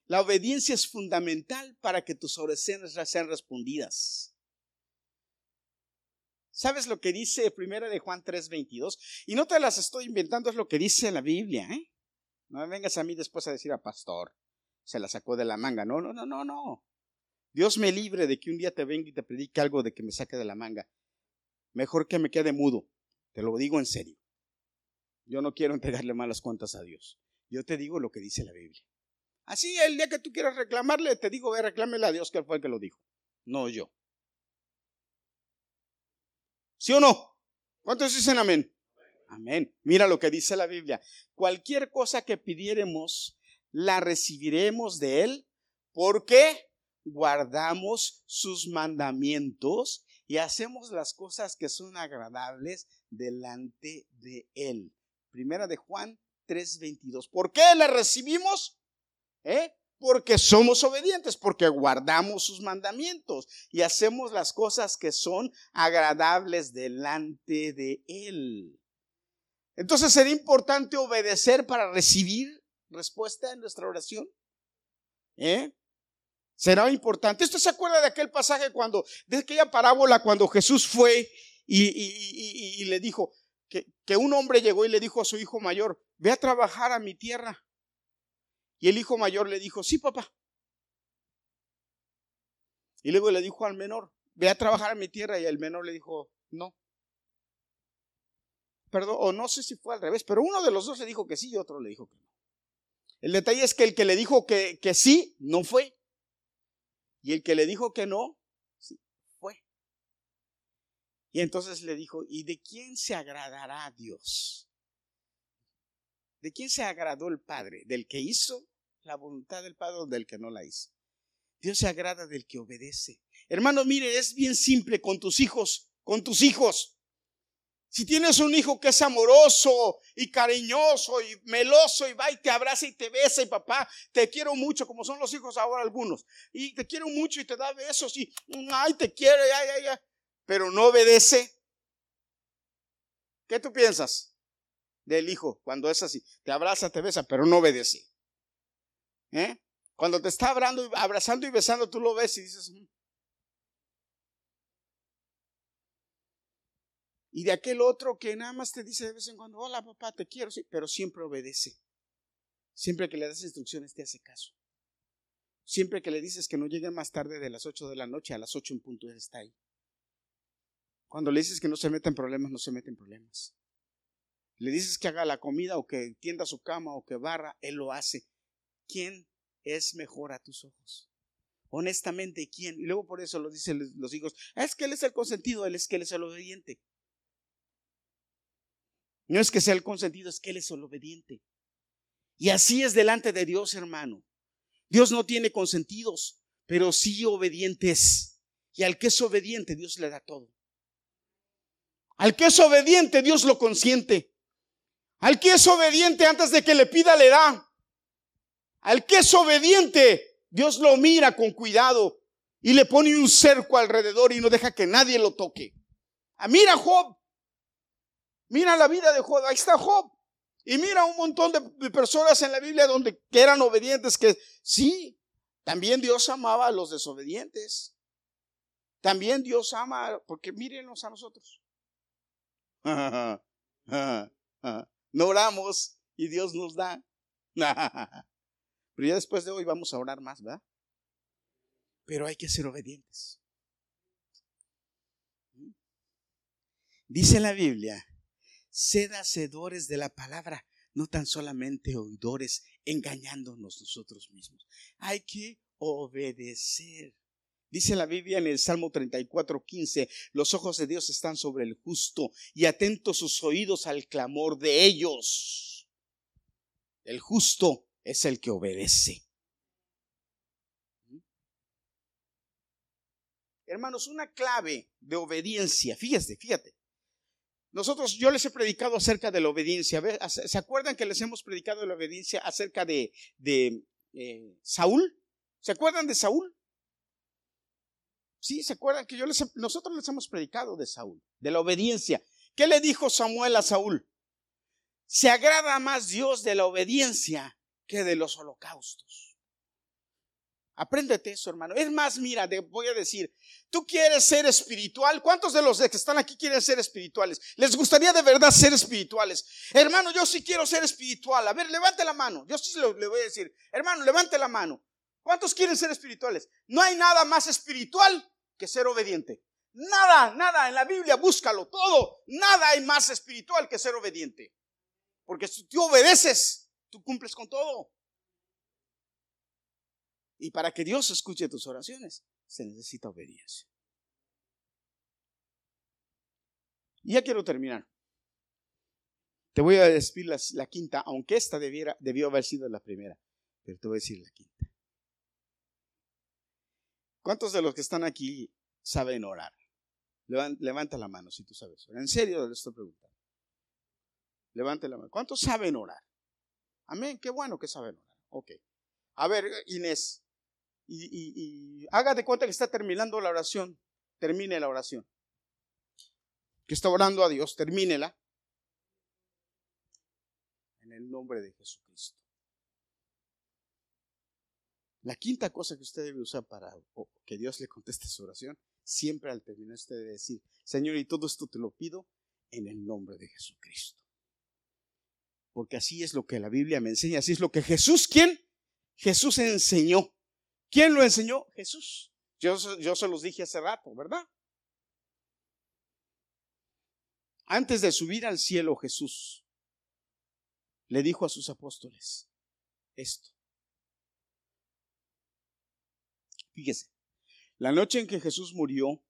La obediencia es fundamental para que tus oraciones sean respondidas. ¿Sabes lo que dice primera de Juan 3:22? Y no te las estoy inventando, es lo que dice la Biblia, ¿eh? No me vengas a mí después a decir a pastor, se la sacó de la manga. No, no, no, no, no. Dios me libre de que un día te venga y te predique algo de que me saque de la manga mejor que me quede mudo. Te lo digo en serio. Yo no quiero entregarle malas cuentas a Dios. Yo te digo lo que dice la Biblia. Así el día que tú quieras reclamarle, te digo, ve, reclámele a Dios que fue el que lo dijo. No yo. ¿Sí o no? ¿Cuántos dicen amén? Amén. Mira lo que dice la Biblia. Cualquier cosa que pidiéremos, la recibiremos de Él porque guardamos sus mandamientos y hacemos las cosas que son agradables delante de Él. Primera de Juan 3:22. ¿Por qué la recibimos? ¿Eh? Porque somos obedientes, porque guardamos sus mandamientos y hacemos las cosas que son agradables delante de Él. Entonces, ¿sería importante obedecer para recibir respuesta en nuestra oración? ¿Eh? Será importante. ¿Esto se acuerda de aquel pasaje cuando, de aquella parábola cuando Jesús fue y, le dijo que, que, un hombre llegó y le dijo a su hijo mayor, ve a trabajar a mi tierra? Y el hijo mayor le dijo, sí, papá. Y luego le dijo al menor, ve a trabajar a mi tierra. Y el menor le dijo, no. Perdón, o no sé si fue al revés, pero uno de los dos le dijo que sí y otro le dijo que no. El detalle es que el que le dijo que, que sí, no fue. Y el que le dijo que no, sí, fue. Y entonces le dijo, ¿y de quién se agradará Dios? ¿De quién se agradó el Padre? ¿Del que hizo la voluntad del Padre o del que no la hizo? Dios se agrada del que obedece. Hermano, mire, es bien simple con tus hijos, con tus hijos. Si tienes un hijo que es amoroso y cariñoso y meloso y va y te abraza y te besa y papá, te quiero mucho, como son los hijos ahora algunos, y te quiero mucho y te da besos y ay, te quiere, ay, ay, ay, pero no obedece. ¿Qué tú piensas del hijo cuando es así? Te abraza, te besa, pero no obedece. ¿Eh? Cuando te está abrazando y besando, tú lo ves y dices, Y de aquel otro que nada más te dice de vez en cuando, hola papá, te quiero, sí, pero siempre obedece. Siempre que le das instrucciones te hace caso. Siempre que le dices que no llegue más tarde de las 8 de la noche, a las 8 en punto él está ahí. Cuando le dices que no se mete en problemas, no se mete en problemas. Le dices que haga la comida o que tienda su cama o que barra, Él lo hace. ¿Quién es mejor a tus ojos? Honestamente, ¿quién? Y luego por eso lo dicen los hijos. Es que Él es el consentido, Él es que Él es el obediente. No es que sea el consentido, es que Él es el obediente. Y así es delante de Dios, hermano. Dios no tiene consentidos, pero sí obedientes. Y al que es obediente, Dios le da todo. Al que es obediente, Dios lo consiente. Al que es obediente antes de que le pida, le da. Al que es obediente, Dios lo mira con cuidado y le pone un cerco alrededor y no deja que nadie lo toque. Ah, mira Job. Mira la vida de Job. Ahí está Job. Y mira un montón de personas en la Biblia donde que eran obedientes que sí, también Dios amaba a los desobedientes. También Dios ama, porque mírenos a nosotros. No oramos y Dios nos da. Pero ya después de hoy vamos a orar más, ¿verdad? Pero hay que ser obedientes. Dice la Biblia, sed hacedores de la palabra, no tan solamente oidores, engañándonos nosotros mismos. Hay que obedecer. Dice la Biblia en el Salmo 34, 15, los ojos de Dios están sobre el justo y atentos sus oídos al clamor de ellos. El justo es el que obedece. Hermanos, una clave de obediencia, fíjate, fíjate. Nosotros, yo les he predicado acerca de la obediencia. ¿Se acuerdan que les hemos predicado de la obediencia acerca de, de eh, Saúl? ¿Se acuerdan de Saúl? Sí, ¿se acuerdan que yo nosotros les hemos predicado de Saúl, de la obediencia? ¿Qué le dijo Samuel a Saúl? Se agrada más Dios de la obediencia que de los holocaustos. Apréndete eso, hermano. Es más, mira, te voy a decir, tú quieres ser espiritual. ¿Cuántos de los que están aquí quieren ser espirituales? ¿Les gustaría de verdad ser espirituales? Hermano, yo sí quiero ser espiritual. A ver, levante la mano. Yo sí le voy a decir, hermano, levante la mano. ¿Cuántos quieren ser espirituales? No hay nada más espiritual que ser obediente. Nada, nada, en la Biblia búscalo todo. Nada hay más espiritual que ser obediente. Porque si tú obedeces, tú cumples con todo. Y para que Dios escuche tus oraciones, se necesita obediencia. Y ya quiero terminar. Te voy a decir la, quinta, aunque esta debiera, debió haber sido la primera, pero te voy a decir la quinta. ¿Cuántos de los que están aquí saben orar? Levanta la mano si tú sabes. En serio le estoy preguntando. Levante la mano. ¿Cuántos saben orar? Amén. Qué bueno que saben orar. Ok. A ver, Inés. Y, y, haga de cuenta que está terminando la oración. Termine la oración. Que está orando a Dios. Termínela. En el nombre de Jesucristo. La quinta cosa que usted debe usar para que Dios le conteste su oración, siempre al terminar usted debe decir, Señor, y todo esto te lo pido en el nombre de Jesucristo. Porque así es lo que la Biblia me enseña, así es lo que Jesús, ¿quién? Jesús enseñó. ¿Quién lo enseñó? Jesús. Yo, se los dije hace rato, ¿verdad? Antes de subir al cielo, Jesús le dijo a sus apóstoles esto. Fíjese, la noche en que Jesús murió,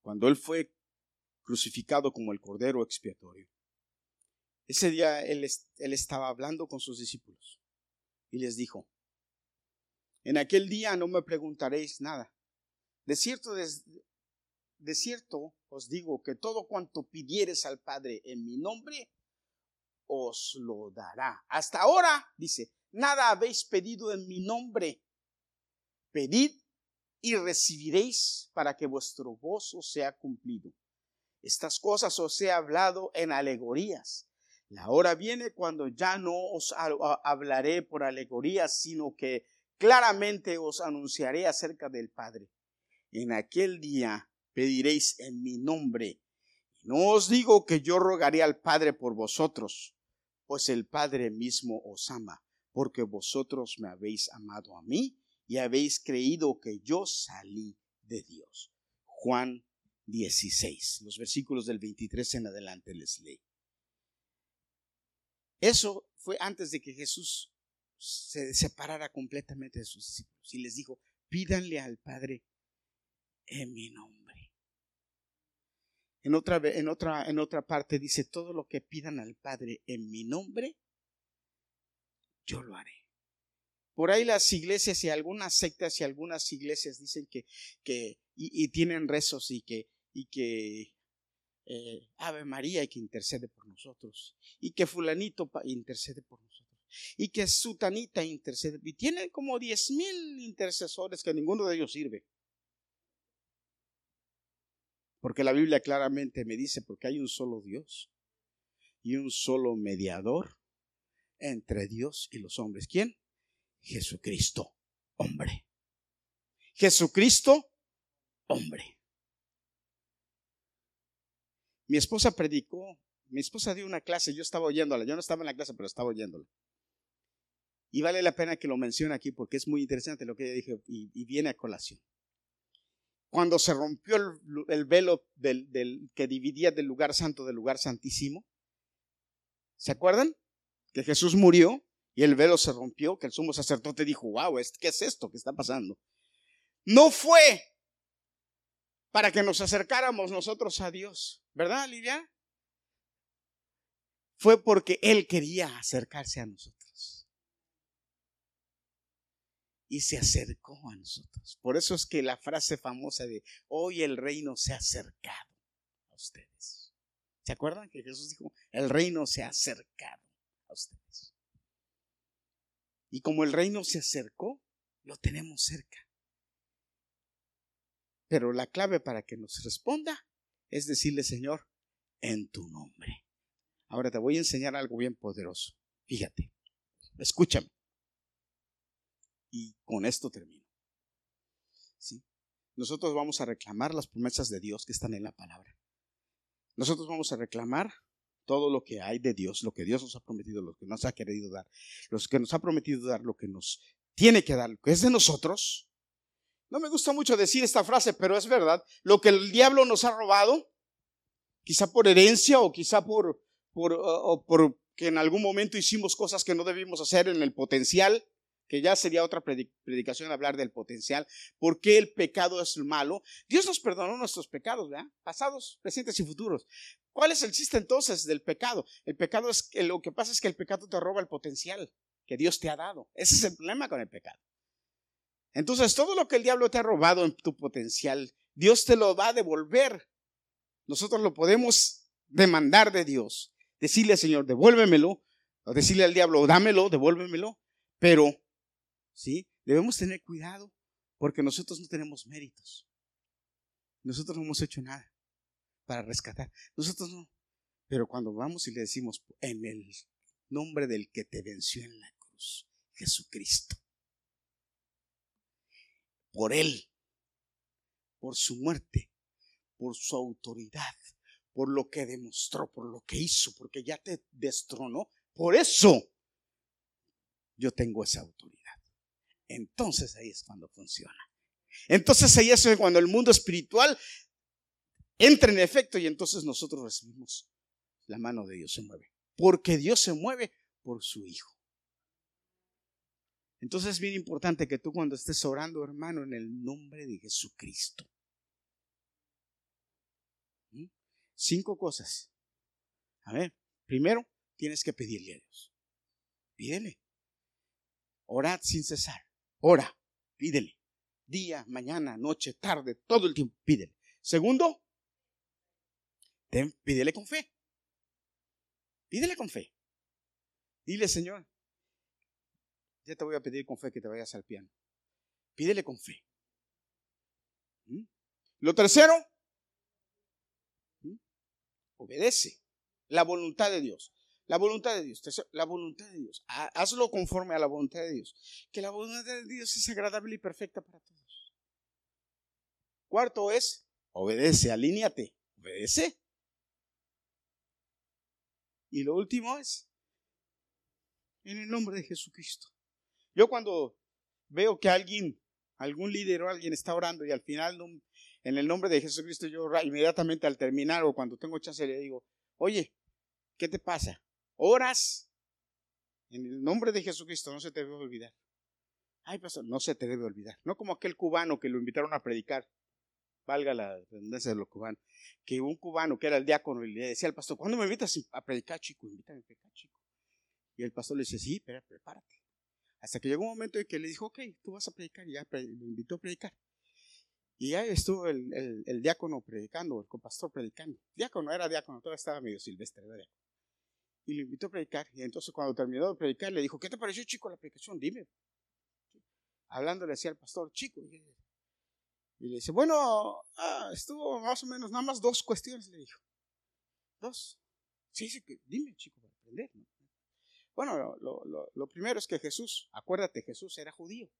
cuando Él fue crucificado como el Cordero expiatorio, ese día él estaba hablando con sus discípulos y les dijo, en aquel día no me preguntaréis nada. De cierto, de, cierto os digo que todo cuanto pidieres al Padre en mi nombre, os lo dará. Hasta ahora, dice, nada habéis pedido en mi nombre. Pedid y recibiréis para que vuestro gozo sea cumplido. Estas cosas os he hablado en alegorías. La hora viene cuando ya no os hablaré por alegorías, sino que claramente os anunciaré acerca del Padre. En aquel día pediréis en mi nombre. No os digo que yo rogaré al Padre por vosotros, pues el Padre mismo os ama porque vosotros me habéis amado a mí y habéis creído que yo salí de Dios. Juan 16. Los versículos del 23 en adelante les leí. Eso fue antes de que Jesús se separara completamente de sus discípulos y les dijo, pídanle al Padre en mi nombre. En otra, en otra, en otra parte dice, todo lo que pidan al Padre en mi nombre, yo lo haré. Por ahí las iglesias y algunas sectas y algunas iglesias dicen que, que y, tienen rezos y que, y que eh, Ave María que intercede por nosotros y que fulanito intercede por nosotros y que Sutanita intercede y tienen como diez mil intercesores que ninguno de ellos sirve. Porque la Biblia claramente me dice, porque hay un solo Dios y un solo mediador entre Dios y los hombres. ¿Quién? Jesucristo, hombre. Jesucristo, hombre. Mi esposa predicó, mi esposa dio una clase, yo estaba oyéndola, yo no estaba en la clase, pero estaba oyéndola. Y vale la pena que lo mencione aquí porque es muy interesante lo que ella dijo y, viene a colación. Cuando se rompió el, velo del, que dividía del lugar santo del lugar santísimo, ¿se acuerdan? Que Jesús murió y el velo se rompió, que el sumo sacerdote dijo, wow, ¿qué es esto que está pasando? No fue para que nos acercáramos nosotros a Dios, ¿verdad, Lidia? Fue porque Él quería acercarse a nosotros. Y se acercó a nosotros. Por eso es que la frase famosa de hoy el reino se ha acercado a ustedes. ¿Se acuerdan que Jesús dijo, el reino se ha acercado a ustedes? Y como el reino se acercó, lo tenemos cerca. Pero la clave para que nos responda es decirle, Señor, en tu nombre. Ahora te voy a enseñar algo bien poderoso. Fíjate, escúchame. Y con esto termino. ¿Sí? Nosotros vamos a reclamar las promesas de Dios que están en la palabra. Nosotros vamos a reclamar todo lo que hay de Dios, lo que Dios nos ha prometido, lo que nos ha querido dar, lo que nos ha prometido dar, lo que nos tiene que dar, lo que es de nosotros. No me gusta mucho decir esta frase, pero es verdad. Lo que el diablo nos ha robado, quizá por herencia o quizá por, por, o porque en algún momento hicimos cosas que no debimos hacer en el potencial, que ya sería otra predicación hablar del potencial, por qué el pecado es malo. Dios nos perdonó nuestros pecados, ¿verdad? Pasados, presentes y futuros. ¿Cuál es el chiste entonces del pecado? El pecado es que lo que pasa es que el pecado te roba el potencial que Dios te ha dado. Ese es el problema con el pecado. Entonces, todo lo que el diablo te ha robado en tu potencial, Dios te lo va a devolver. Nosotros lo podemos demandar de Dios. Decirle, Señor, devuélvemelo. O decirle al diablo, dámelo, devuélvemelo. Pero ¿sí? Debemos tener cuidado porque nosotros no tenemos méritos. Nosotros no hemos hecho nada para rescatar. Nosotros no. Pero cuando vamos y le decimos en el nombre del que te venció en la cruz, Jesucristo, por Él, por su muerte, por su autoridad, por lo que demostró, por lo que hizo, porque ya te destronó, por eso yo tengo esa autoridad entonces ahí es cuando funciona. Entonces ahí es cuando el mundo espiritual entra en efecto y entonces nosotros recibimos la mano de Dios se mueve. Porque Dios se mueve por su Hijo. Entonces es bien importante que tú cuando estés orando, hermano, en el nombre de Jesucristo. ¿Mm? Cinco cosas. A ver, primero tienes que pedirle a Dios. Pídele. Orad sin cesar. Ora, pídele. Día, mañana, noche, tarde, todo el tiempo, pídele. Segundo, pídele con fe. Pídele con fe. Dile, Señor, ya te voy a pedir con fe que te vayas al piano. Pídele con fe. ¿Mm? Lo tercero, ¿Mm? obedece la voluntad de Dios. La voluntad de Dios, la voluntad de Dios. Hazlo conforme a la voluntad de Dios. Que la voluntad de Dios es agradable y perfecta para todos. Cuarto es, obedece, alíñate, obedece. Y lo último es, en el nombre de Jesucristo. Yo cuando veo que alguien, algún líder o alguien está orando y al final En el nombre de Jesucristo, yo inmediatamente al terminar o cuando tengo chance le digo, oye, ¿qué te pasa? ¿Oras? En el nombre de Jesucristo no se te debe olvidar. Ay, pastor, no se te debe olvidar. No como aquel cubano que lo invitaron a predicar. Valga la tendencia de los cubanos. Que un cubano que era el diácono y le decía al pastor, ¿cuándo me invitas a predicar, chico? Invítame a predicar, chico. Y el pastor le dice, sí, pero prepárate. Hasta que llegó un momento en que le dijo, ok, tú vas a predicar. Y ya lo invitó a predicar. Y ahí estuvo el, diácono predicando, el pastor predicando. Diácono era diácono, todavía estaba medio silvestre. Y lo invitó a predicar. Y entonces cuando terminó de predicar, le dijo, ¿qué te pareció, chico, la predicación? Dime. Hablándole así al pastor, chico. Y le dice, bueno, ah, estuvo más o menos, nada más dos cuestiones, le dijo. Dos. Sí, sí, dime, chico, para aprender. Bueno, lo, primero es que Jesús, acuérdate, Jesús era judío.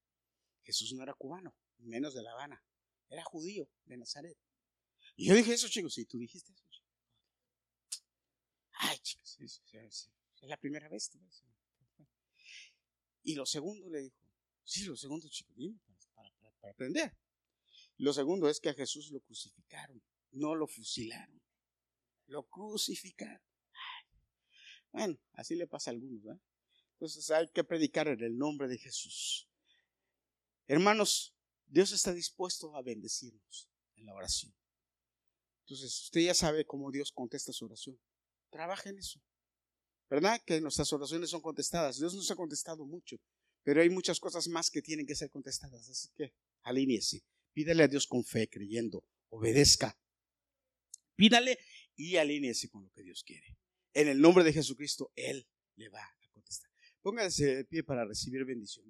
Jesús no era cubano, menos de La Habana. Era judío de Nazaret. Y yo dije eso, chicos, sí, tú dijiste eso. Chicos. Ay, chicos, es, es, la primera vez. Y lo segundo le dijo, sí, lo segundo, chicos, dime, para aprender. Lo segundo es que a Jesús lo crucificaron, no lo fusilaron, lo crucificaron. Bueno, así le pasa a algunos, ¿verdad? Entonces hay que predicar en el nombre de Jesús. Hermanos, Dios está dispuesto a bendecirnos en la oración. Entonces, usted ya sabe cómo Dios contesta su oración. Trabaja en eso. ¿Verdad? Que nuestras oraciones son contestadas. Dios nos ha contestado mucho, pero hay muchas cosas más que tienen que ser contestadas. Así que alíñese. Pídale a Dios con fe, creyendo. Obedezca. Pídale y alíñese con lo que Dios quiere. En el nombre de Jesucristo, Él le va a contestar. Póngase de pie para recibir bendición.